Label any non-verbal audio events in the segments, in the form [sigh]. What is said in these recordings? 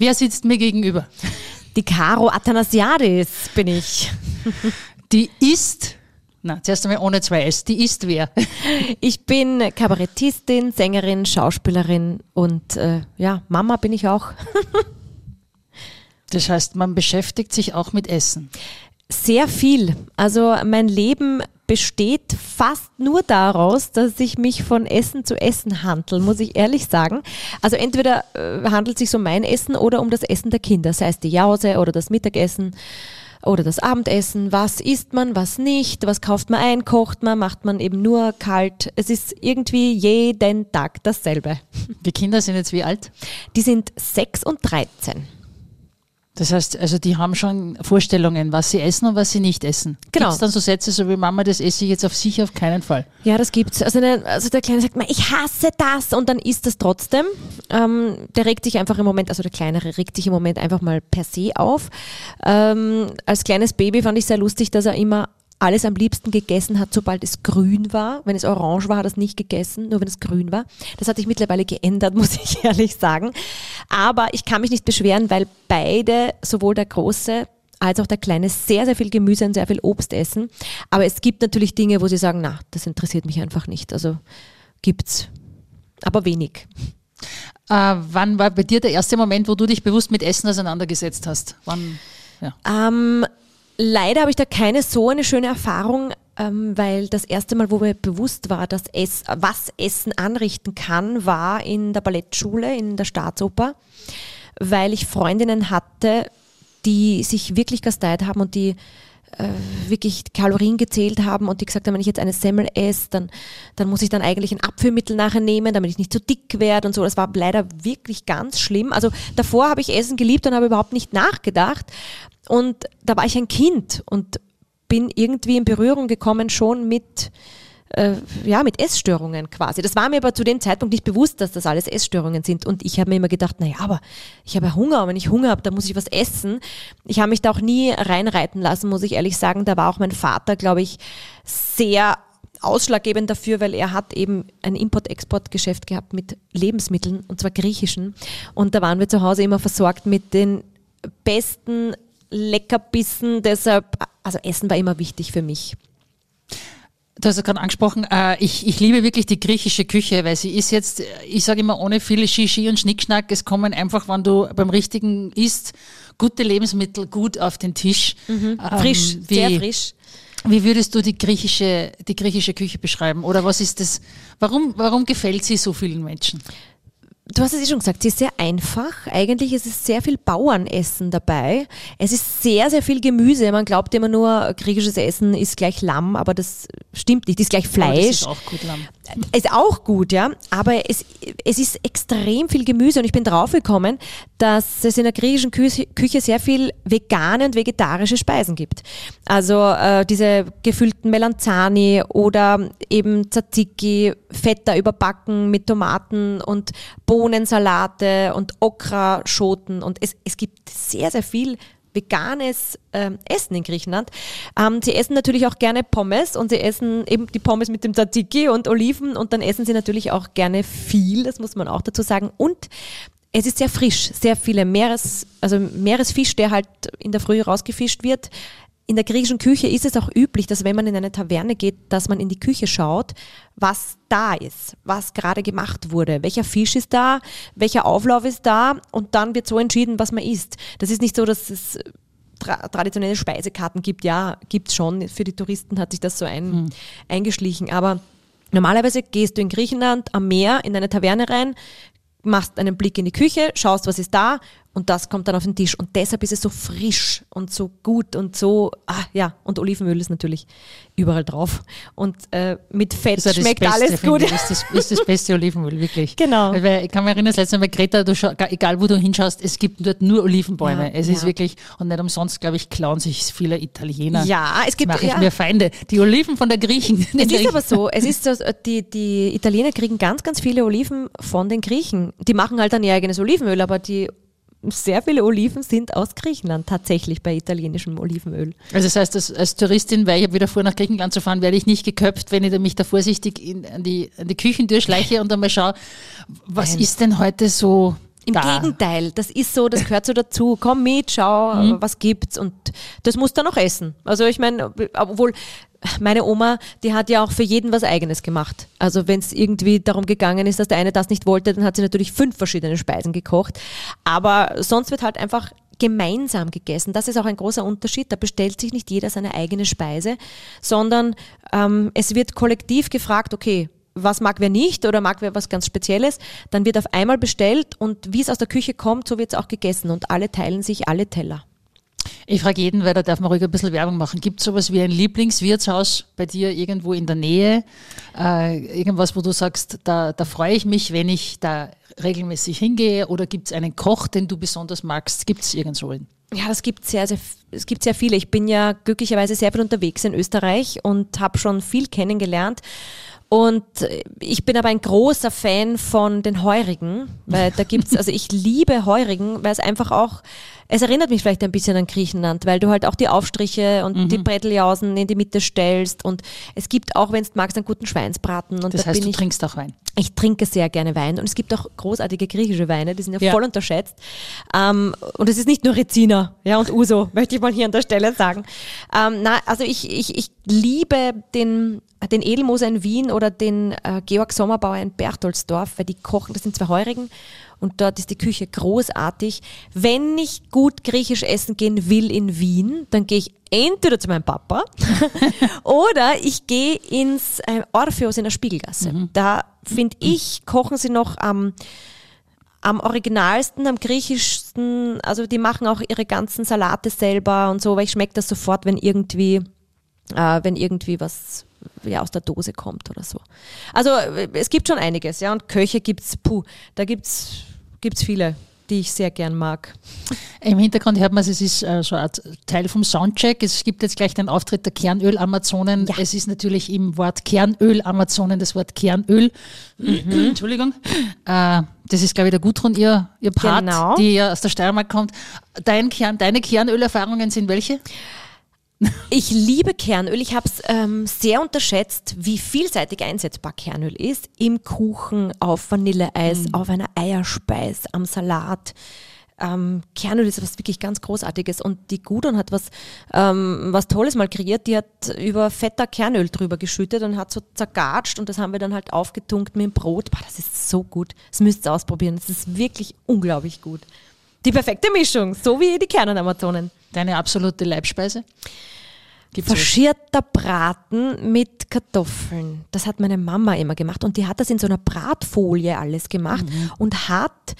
Wer sitzt mir gegenüber? Die Caro Athanasiadis bin ich. Die ist, na, zuerst einmal ohne zwei S, die ist wer? Ich bin Kabarettistin, Sängerin, Schauspielerin und äh, ja, Mama bin ich auch. [laughs] Das heißt, man beschäftigt sich auch mit Essen. Sehr viel. Also mein Leben besteht fast nur daraus, dass ich mich von Essen zu Essen handle, muss ich ehrlich sagen. Also entweder äh, handelt es sich um mein Essen oder um das Essen der Kinder, sei es die Jause oder das Mittagessen oder das Abendessen. Was isst man, was nicht, was kauft man ein, kocht man, macht man eben nur kalt. Es ist irgendwie jeden Tag dasselbe. Die Kinder sind jetzt wie alt? Die sind sechs und 13. Das heißt, also die haben schon Vorstellungen, was sie essen und was sie nicht essen. Genau. Gibt es dann so Sätze, so wie Mama, das esse ich jetzt auf sich auf keinen Fall? Ja, das gibt's. Also, also der Kleine sagt mal, ich hasse das und dann isst das trotzdem. Ähm, der regt sich einfach im Moment, also der Kleinere regt sich im Moment einfach mal per se auf. Ähm, als kleines Baby fand ich sehr lustig, dass er immer alles am liebsten gegessen hat, sobald es grün war. Wenn es orange war, hat er es nicht gegessen, nur wenn es grün war. Das hat sich mittlerweile geändert, [laughs] muss ich ehrlich sagen. Aber ich kann mich nicht beschweren, weil beide, sowohl der Große als auch der Kleine, sehr, sehr viel Gemüse und sehr viel Obst essen. Aber es gibt natürlich Dinge, wo sie sagen, na, das interessiert mich einfach nicht. Also gibt's. Aber wenig. Äh, wann war bei dir der erste Moment, wo du dich bewusst mit Essen auseinandergesetzt hast? Wann? Ja. Ähm, leider habe ich da keine so eine schöne Erfahrung, ähm, weil das erste Mal, wo mir bewusst war, dass es, was Essen anrichten kann, war in der Ballettschule, in der Staatsoper, weil ich Freundinnen hatte, die sich wirklich gasteilt haben und die wirklich Kalorien gezählt haben und die gesagt haben, wenn ich jetzt eine Semmel esse, dann, dann muss ich dann eigentlich ein Abführmittel nachher nehmen, damit ich nicht zu dick werde und so. Das war leider wirklich ganz schlimm. Also davor habe ich Essen geliebt und habe überhaupt nicht nachgedacht. Und da war ich ein Kind und bin irgendwie in Berührung gekommen schon mit, äh, ja, mit Essstörungen quasi. Das war mir aber zu dem Zeitpunkt nicht bewusst, dass das alles Essstörungen sind. Und ich habe mir immer gedacht, naja, aber ich habe ja Hunger und wenn ich Hunger habe, dann muss ich was essen. Ich habe mich da auch nie reinreiten lassen, muss ich ehrlich sagen. Da war auch mein Vater, glaube ich, sehr ausschlaggebend dafür, weil er hat eben ein Import-Export-Geschäft gehabt mit Lebensmitteln, und zwar griechischen. Und da waren wir zu Hause immer versorgt mit den besten Leckerbissen. Deshalb, also Essen war immer wichtig für mich. Du hast ja gerade angesprochen, äh, ich, ich liebe wirklich die griechische Küche, weil sie ist jetzt, ich sage immer, ohne viele Shishi und Schnickschnack. Es kommen einfach, wenn du beim richtigen isst, gute Lebensmittel gut auf den Tisch. Mhm. Frisch, Ähm, wie- sehr frisch. Wie würdest du die griechische, die griechische Küche beschreiben? Oder was ist das? Warum, warum gefällt sie so vielen Menschen? Du hast es eh schon gesagt, sie ist sehr einfach. Eigentlich ist es sehr viel Bauernessen dabei. Es ist sehr, sehr viel Gemüse. Man glaubt immer nur, griechisches Essen ist gleich Lamm, aber das stimmt nicht, ist gleich Aber Das Fleisch. ist auch gut, Lamm. Ist auch gut, ja. Aber es, es ist extrem viel Gemüse und ich bin draufgekommen, dass es in der griechischen Küche, sehr viel vegane und vegetarische Speisen gibt. Also äh, diese gefüllten Melanzani oder eben Tzatziki, Feta überbacken mit Tomaten und Bohnensalate und Okraschoten und es, es gibt sehr, sehr viel veganes ähm, Essen in Griechenland. Ähm, sie essen natürlich auch gerne Pommes und sie essen eben die Pommes mit dem Tzatziki und Oliven und dann essen sie natürlich auch gerne viel, das muss man auch dazu sagen. Und es ist sehr frisch, sehr viele Meeres, also Meeresfisch, der halt in der Früh rausgefischt wird. In der griechischen Küche ist es auch üblich, dass wenn man in eine Taverne geht, dass man in die Küche schaut, was da ist, was gerade gemacht wurde, welcher Fisch ist da, welcher Auflauf ist da und dann wird so entschieden, was man isst. Das ist nicht so, dass es tra traditionelle Speisekarten gibt. Ja, gibt's schon. Für die Touristen hat sich das so ein, eingeschlichen. Aber normalerweise gehst du in Griechenland am Meer in eine Taverne rein, machst einen Blick in die Küche, schaust, was ist da und das kommt dann auf den Tisch. Und deshalb ist es so frisch und so gut und so, ah ja, und Olivenöl ist natürlich überall drauf. Und äh, mit Fett ist das schmeckt Beste, alles gut. ich. Ist das, ist das beste Olivenöl, wirklich. Genau. Weil, ich kann mich erinnern, das letzte Mal bei Greta, du schau, egal wo du hinschaust, es gibt dort nur Olivenbäume. Ja, es ist ja. wirklich, und nicht umsonst, glaube ich, klauen sich viele Italiener. Ja, es gibt mache ich ja, mir Feinde. Die Oliven von der Griechen. Es ist [laughs] aber so, es ist so, die, die Italiener kriegen ganz, ganz viele Oliven von den Griechen. Die machen halt dann ihr eigenes Olivenöl, aber die sehr viele Oliven sind aus Griechenland tatsächlich bei italienischem Olivenöl. Also das heißt, als, als Touristin, weil ich habe wieder vor, nach Griechenland zu fahren, werde ich nicht geköpft, wenn ich mich da vorsichtig in, an, die, an die Küchentür schleiche und einmal schaue, was Nein. ist denn heute so Im Da. Gegenteil, das ist so, das gehört so dazu. Komm mit, schau, Mhm. was gibt's und das musst du dann auch essen. Also ich meine, obwohl meine Oma, die hat ja auch für jeden was Eigenes gemacht. Also wenn es irgendwie darum gegangen ist, dass der eine das nicht wollte, dann hat sie natürlich fünf verschiedene Speisen gekocht. Aber sonst wird halt einfach gemeinsam gegessen. Das ist auch ein großer Unterschied. Da bestellt sich nicht jeder seine eigene Speise, sondern ähm, es wird kollektiv gefragt, okay, was mag wer nicht oder mag wer was ganz Spezielles, dann wird auf einmal bestellt und wie es aus der Küche kommt, so wird es auch gegessen und alle teilen sich alle Teller. Ich frage jeden, weil da darf man ruhig ein bisschen Werbung machen. Gibt es sowas wie ein Lieblingswirtshaus bei dir irgendwo in der Nähe? Äh, irgendwas, wo du sagst, da, da freue ich mich, wenn ich da regelmäßig hingehe? Oder gibt es einen Koch, den du besonders magst? Gibt es irgendwo einen? Ja, das gibt sehr, sehr, es gibt sehr viele. Ich bin ja glücklicherweise sehr viel unterwegs in Österreich und habe schon viel kennengelernt. Und äh, ich bin aber ein großer Fan von den Heurigen, weil da gibt's, [laughs] also ich liebe Heurigen, weil es einfach auch, es erinnert mich vielleicht ein bisschen an Griechenland, weil du halt auch die Aufstriche und die Bretteljausen in die Mitte stellst und es gibt auch, wenn du magst, einen guten Schweinsbraten und Das da heißt, bin du ich trinkst auch Wein. ich trinke sehr gerne Wein und es gibt auch großartige griechische Weine, die sind ja, Ja. voll unterschätzt. Ähm, und es ist nicht nur Rezina ja, und Uso, [laughs] möchte ich mal hier an der Stelle sagen. Ähm, na, also ich, ich, ich liebe den, den Edelmoser in Wien oder den äh, Georg Sommerbauer in Berchtoldsdorf, weil die kochen, das sind zwei Heurigen und dort ist die Küche großartig. Wenn ich gut griechisch essen gehen will in Wien, dann gehe ich entweder zu meinem Papa [laughs] oder ich gehe ins äh, Orpheus in der Spiegelgasse. Da finde ich, kochen sie noch am am originalsten, am griechischsten, also die machen auch ihre ganzen Salate selber und so, weil ich schmecke das sofort, wenn irgendwie, äh, wenn irgendwie was ja, aus der Dose kommt oder so. Also es gibt schon einiges, ja, und Köche gibt's, puh, da gibt's, gibt's viele, die ich sehr gern mag. Im Hintergrund hört man, es ist äh, so ein Teil vom Soundcheck. Es gibt jetzt gleich den Auftritt der Kernöl-Amazonen. Ja. Es ist natürlich im Wort Kernöl-Amazonen das Wort Kernöl. [clears throat] Entschuldigung. Äh, das ist, glaube ich, der Gudrun, ihr, ihr Part, Genau. die ja aus der Steiermark kommt. Dein Kern, deine Kernölerfahrungen sind welche? Ich liebe Kernöl. Ich habe es ähm, sehr unterschätzt, wie vielseitig einsetzbar Kernöl ist. Im Kuchen, auf Vanilleeis, auf einer Eierspeis, am Salat. Ähm, Kernöl ist was wirklich ganz Großartiges und die Gudrun hat was, ähm, was Tolles mal kreiert. Die hat über fetter Kernöl drüber geschüttet und hat so zergatscht und das haben wir dann halt aufgetunkt mit dem Brot. Boah, das ist so gut. Das müsst ihr ausprobieren. Das ist wirklich unglaublich gut. Die perfekte Mischung, so wie die Kernamazonen. Deine absolute Leibspeise? Gibt's was? Faschierter Braten mit Kartoffeln. Das hat meine Mama immer gemacht und die hat das in so einer Bratfolie alles gemacht und hat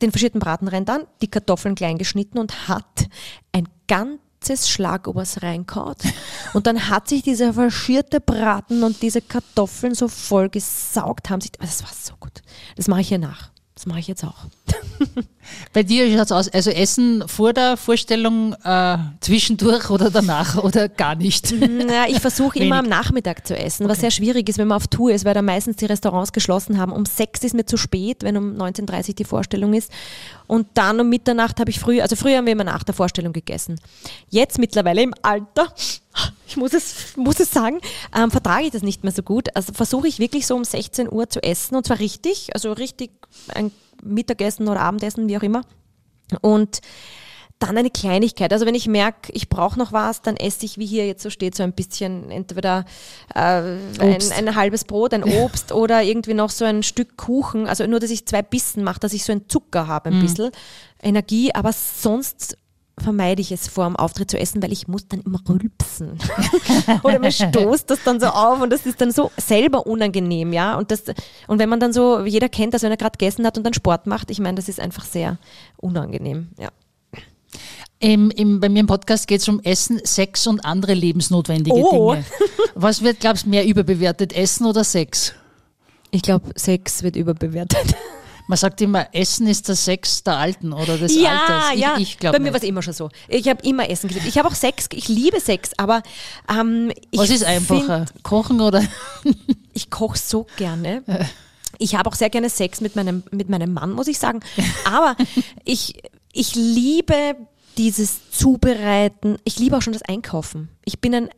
den faschierten Braten rein dann, die Kartoffeln klein geschnitten und hat ein ganzes Schlagobers reinkaut. [laughs] Und dann hat sich dieser faschierte Braten und diese Kartoffeln so voll gesaugt, haben sich, das war so gut. Das mache ich hier nach. Das mache ich jetzt auch. [laughs] Bei dir schaut es aus, also Essen vor der Vorstellung, äh, zwischendurch oder danach [laughs] oder gar nicht? Na, ich versuche immer am Nachmittag zu essen, was sehr schwierig ist, wenn man auf Tour ist, weil da meistens die Restaurants geschlossen haben. Um sechs ist mir zu spät, wenn um 19.30 Uhr die Vorstellung ist. Und dann um Mitternacht habe ich früh, also früher haben wir immer nach der Vorstellung gegessen. Jetzt mittlerweile im Alter, ich muss es, muss es sagen, ähm, vertrage ich das nicht mehr so gut. Also versuche ich wirklich so um 16 Uhr zu essen und zwar richtig, also richtig ein Mittagessen oder Abendessen, wie auch immer. Und dann eine Kleinigkeit. Also wenn ich merke, ich brauche noch was, dann esse ich, wie hier jetzt so steht, so ein bisschen entweder äh, ein, ein halbes Brot, ein Obst oder irgendwie noch so ein Stück Kuchen. Also nur, dass ich zwei Bissen mache, dass ich so einen Zucker habe, ein bisschen Energie. Aber sonst vermeide ich es vor dem Auftritt zu essen, weil ich muss dann immer rülpsen. [laughs] Oder mir stoßt das dann so auf und das ist dann so selber unangenehm, ja. Und, das, und wenn man dann so, jeder kennt das, wenn er gerade gegessen hat und dann Sport macht, ich meine, das ist einfach sehr unangenehm, ja. Im, im, bei mir im Podcast geht es um Essen, Sex und andere lebensnotwendige Oh. Dinge. Was wird, glaubst du, mehr überbewertet, Essen oder Sex? Ich glaube, Sex wird überbewertet. Man sagt immer, Essen ist der Sex der Alten oder des ja, Alters. Ich, ja. ich glaube Bei mir war es immer schon so. Ich habe immer Essen geliebt. Ich habe auch Sex, ich liebe Sex, aber ähm, ich Was ist einfacher, Kochen oder? [laughs] Ich koche so gerne. Ich habe auch sehr gerne Sex mit meinem, mit meinem Mann, muss ich sagen. [laughs] Aber ich, ich liebe dieses Zubereiten. Ich liebe auch schon das Einkaufen. Ich bin ein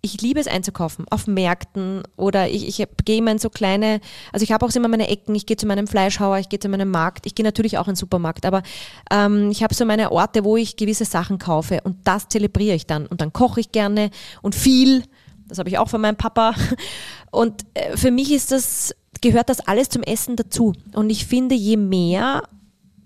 ich liebe es einzukaufen, auf Märkten oder ich, ich gehe immer in so kleine, also ich habe auch immer meine Ecken, ich gehe zu meinem Fleischhauer, ich gehe zu meinem Markt, ich gehe natürlich auch in den Supermarkt, aber ähm, ich habe so meine Orte, wo ich gewisse Sachen kaufe und das zelebriere ich dann und dann koche ich gerne und viel, das habe ich auch von meinem Papa. [laughs] Und äh, für mich ist das, gehört das alles zum Essen dazu. Und ich finde, je mehr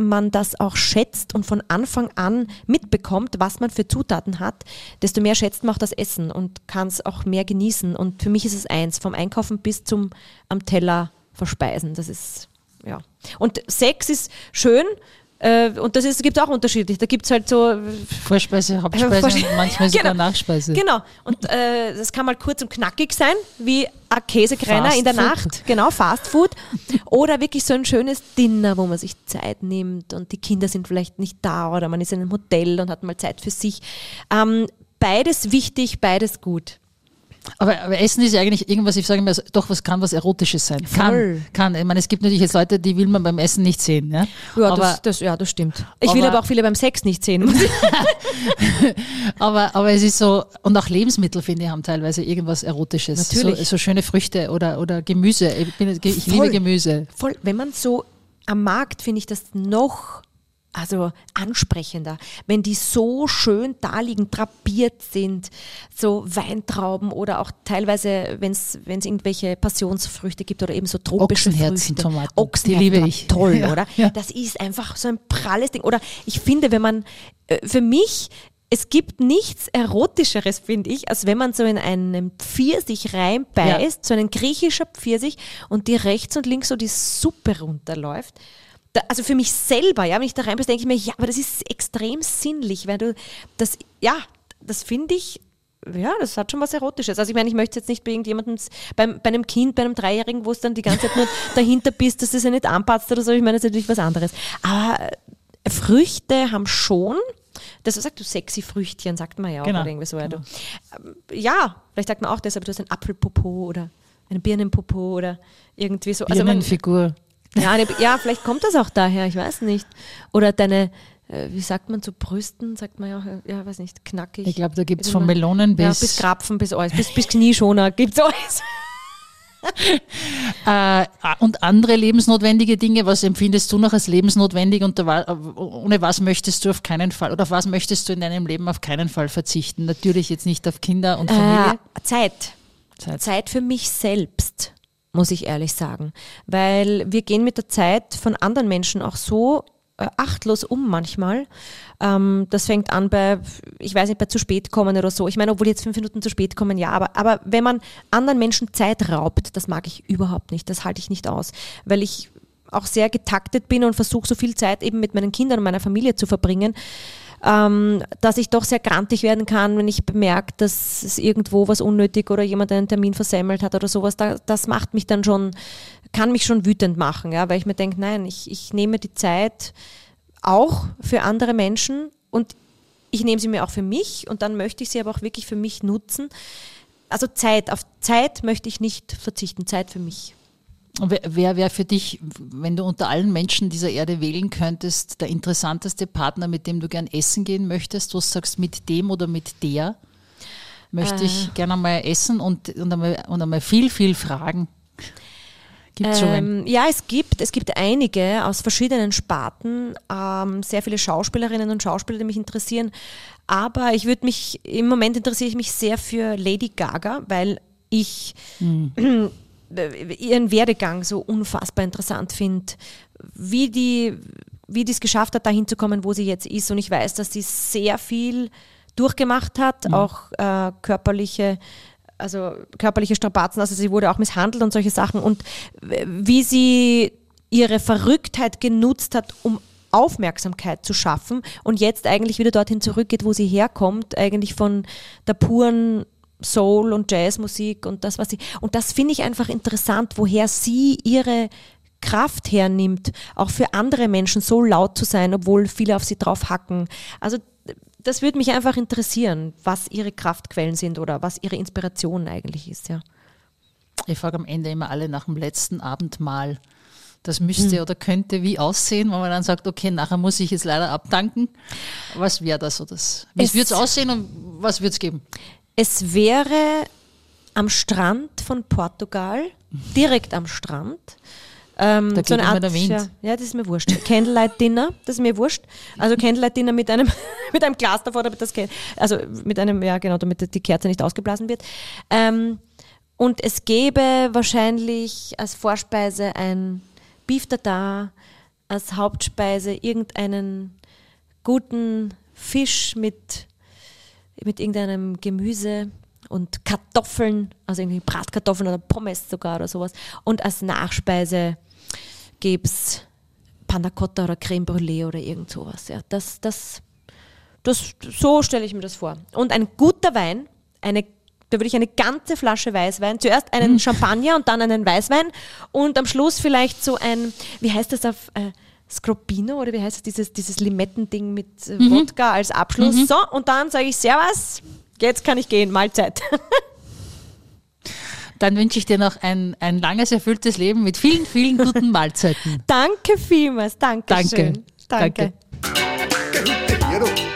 man das auch schätzt und von Anfang an mitbekommt, was man für Zutaten hat, desto mehr schätzt man auch das Essen und kann es auch mehr genießen. Und für mich ist es eins, vom Einkaufen bis zum am Teller verspeisen. Das ist, ja. Und Sex ist schön, äh, und das gibt es auch unterschiedlich. Da gibt es halt so. Vorspeise, Hauptspeise Vorspeise. und manchmal [laughs] sogar genau. Nachspeise. Genau. Und äh, das kann mal kurz und knackig sein, wie ein Käsekreiner in der Food. Nacht. Genau, Fast Food. Oder wirklich so ein schönes Dinner, wo man sich Zeit nimmt und die Kinder sind vielleicht nicht da oder man ist in einem Hotel und hat mal Zeit für sich. Ähm, beides wichtig, beides gut. Aber, aber, Essen ist ja eigentlich irgendwas, ich sage immer, doch, was kann was Erotisches sein. Kann, kann. Ich meine, es gibt natürlich jetzt Leute, die will man beim Essen nicht sehen. Ja, ja, aber, das, das, ja das stimmt. Ich aber, will aber auch viele beim Sex nicht sehen. [laughs] aber, aber es ist so, und auch Lebensmittel, finde ich, haben teilweise irgendwas Erotisches. Natürlich. So, so schöne Früchte oder, oder Gemüse. Ich, bin, ich liebe Gemüse. Voll. Wenn man so am Markt, finde ich das noch also ansprechender, wenn die so schön da liegen, drapiert sind, so Weintrauben oder auch teilweise, wenn es irgendwelche Passionsfrüchte gibt oder eben so tropische Ochsenherzen, Früchte. Tomaten. Ochsenherzen, die liebe ich. [laughs] Toll, ja, oder? Ja. Das ist einfach so ein pralles Ding. Oder ich finde, wenn man, äh, für mich, es gibt nichts Erotischeres, finde ich, als wenn man so in einen Pfirsich reinbeißt, ja. so einen griechischer Pfirsich und die rechts und links so die Suppe runterläuft da, also für mich selber, ja, wenn ich da rein bin, denke ich mir, ja, aber das ist extrem sinnlich, weil du das, ja, das finde ich, ja, das hat schon was Erotisches. Also ich meine, ich möchte jetzt nicht bei irgendjemandem, beim, bei einem Kind, bei einem Dreijährigen, wo es dann die ganze Zeit nur [laughs] dahinter bist, dass es ja nicht anpasst oder so, ich meine, das ist natürlich was anderes. Aber äh, Früchte haben schon, das sagt du sexy Früchtchen, sagt man ja auch genau. oder irgendwie so. Genau. Ähm, ja, vielleicht sagt man auch deshalb, du hast ein Apfelpopo oder eine Birnenpopo oder irgendwie so. Birnenfigur. Also man, ja, eine, ja, vielleicht kommt das auch daher, ich weiß nicht. Oder deine, äh, wie sagt man zu Brüsten, sagt man ja, ja, weiß nicht, knackig. Ich glaube, da gibt es von Melonen bis. Ja, bis Krapfen, bis alles, bis, bis Knieschoner gibt es alles. [laughs] äh, und andere lebensnotwendige Dinge, was empfindest du noch als lebensnotwendig und da, ohne was möchtest du auf keinen Fall oder auf was möchtest du in deinem Leben auf keinen Fall verzichten? Natürlich jetzt nicht auf Kinder und Familie. Äh, Zeit. Zeit. Zeit für mich selbst muss ich ehrlich sagen. Weil wir gehen mit der Zeit von anderen Menschen auch so äh, achtlos um manchmal. Ähm, das fängt an bei, ich weiß nicht, bei zu spät kommen oder so. Ich meine, obwohl jetzt fünf Minuten zu spät kommen, ja, aber, aber wenn man anderen Menschen Zeit raubt, das mag ich überhaupt nicht. Das halte ich nicht aus. Weil ich auch sehr getaktet bin und versuche, so viel Zeit eben mit meinen Kindern und meiner Familie zu verbringen ähm, dass ich doch sehr grantig werden kann, wenn ich bemerke, dass es irgendwo was unnötig oder jemand einen Termin versemmelt hat oder sowas. Da, das macht mich dann schon, kann mich schon wütend machen, ja, weil ich mir denke, nein, ich, ich nehme die Zeit auch für andere Menschen und ich nehme sie mir auch für mich und dann möchte ich sie aber auch wirklich für mich nutzen. Also Zeit, auf Zeit möchte ich nicht verzichten, Zeit für mich. Wer wäre für dich, wenn du unter allen Menschen dieser Erde wählen könntest, der interessanteste Partner, mit dem du gern essen gehen möchtest? Was sagst mit dem oder mit der? Möchte äh. ich gerne einmal essen und, und, einmal, und einmal viel, viel fragen. Gibt's ähm, ja, es gibt, es gibt einige aus verschiedenen Sparten, ähm, sehr viele Schauspielerinnen und Schauspieler, die mich interessieren. Aber ich würde mich, im Moment interessiere ich mich sehr für Lady Gaga, weil ich mhm. [clears throat] ihren Werdegang so unfassbar interessant finde, wie die wie die es geschafft hat, dahin zu kommen, wo sie jetzt ist. Und ich weiß, dass sie sehr viel durchgemacht hat, mhm. auch äh, körperliche, also körperliche Strapazen. Also sie wurde auch misshandelt und solche Sachen. Und wie sie ihre Verrücktheit genutzt hat, um Aufmerksamkeit zu schaffen und jetzt eigentlich wieder dorthin zurückgeht, wo sie herkommt, eigentlich von der puren Soul und Jazzmusik und das, was sie. Und das finde ich einfach interessant, woher sie ihre Kraft hernimmt, auch für andere Menschen so laut zu sein, obwohl viele auf sie drauf hacken. Also das würde mich einfach interessieren, was ihre Kraftquellen sind oder was ihre Inspiration eigentlich ist, ja. Ich frage am Ende immer alle nach dem letzten Abendmahl. Das müsste hm. oder könnte wie aussehen, wenn man dann sagt, okay, nachher muss ich jetzt leider abdanken. Was wäre das? Oder das? Wie würde es aussehen und was würde es geben? Es wäre am Strand von Portugal, direkt am Strand. Ähm, Da so eine Art. Ja, ja, das ist mir wurscht. Candlelight Dinner, das ist mir wurscht. Also Candlelight Dinner mit einem, [laughs] mit einem Glas davor, damit das, also mit einem, ja genau, damit die Kerze nicht ausgeblasen wird. Ähm, und es gäbe wahrscheinlich als Vorspeise ein Beef Tartar, als Hauptspeise irgendeinen guten Fisch mit, mit irgendeinem Gemüse und Kartoffeln, also irgendwie Bratkartoffeln oder Pommes sogar oder sowas. Und als Nachspeise gäbe es Panna Cotta oder Creme Brûlée oder irgend sowas. Ja, das, das, das, so stelle ich mir das vor. Und ein guter Wein, eine, da würde ich eine ganze Flasche Weißwein, zuerst einen Champagner und dann einen Weißwein und am Schluss vielleicht so ein, wie heißt das auf äh, Scropino oder wie heißt das, dieses, dieses Limettending mit äh, Wodka als Abschluss. So, und dann sage ich Servus, jetzt kann ich gehen, Mahlzeit. [laughs] Dann wünsche ich dir noch ein, ein langes, erfülltes Leben mit vielen, vielen guten [laughs] Mahlzeiten. Danke vielmals, danke Danke. schön. Danke. Danke.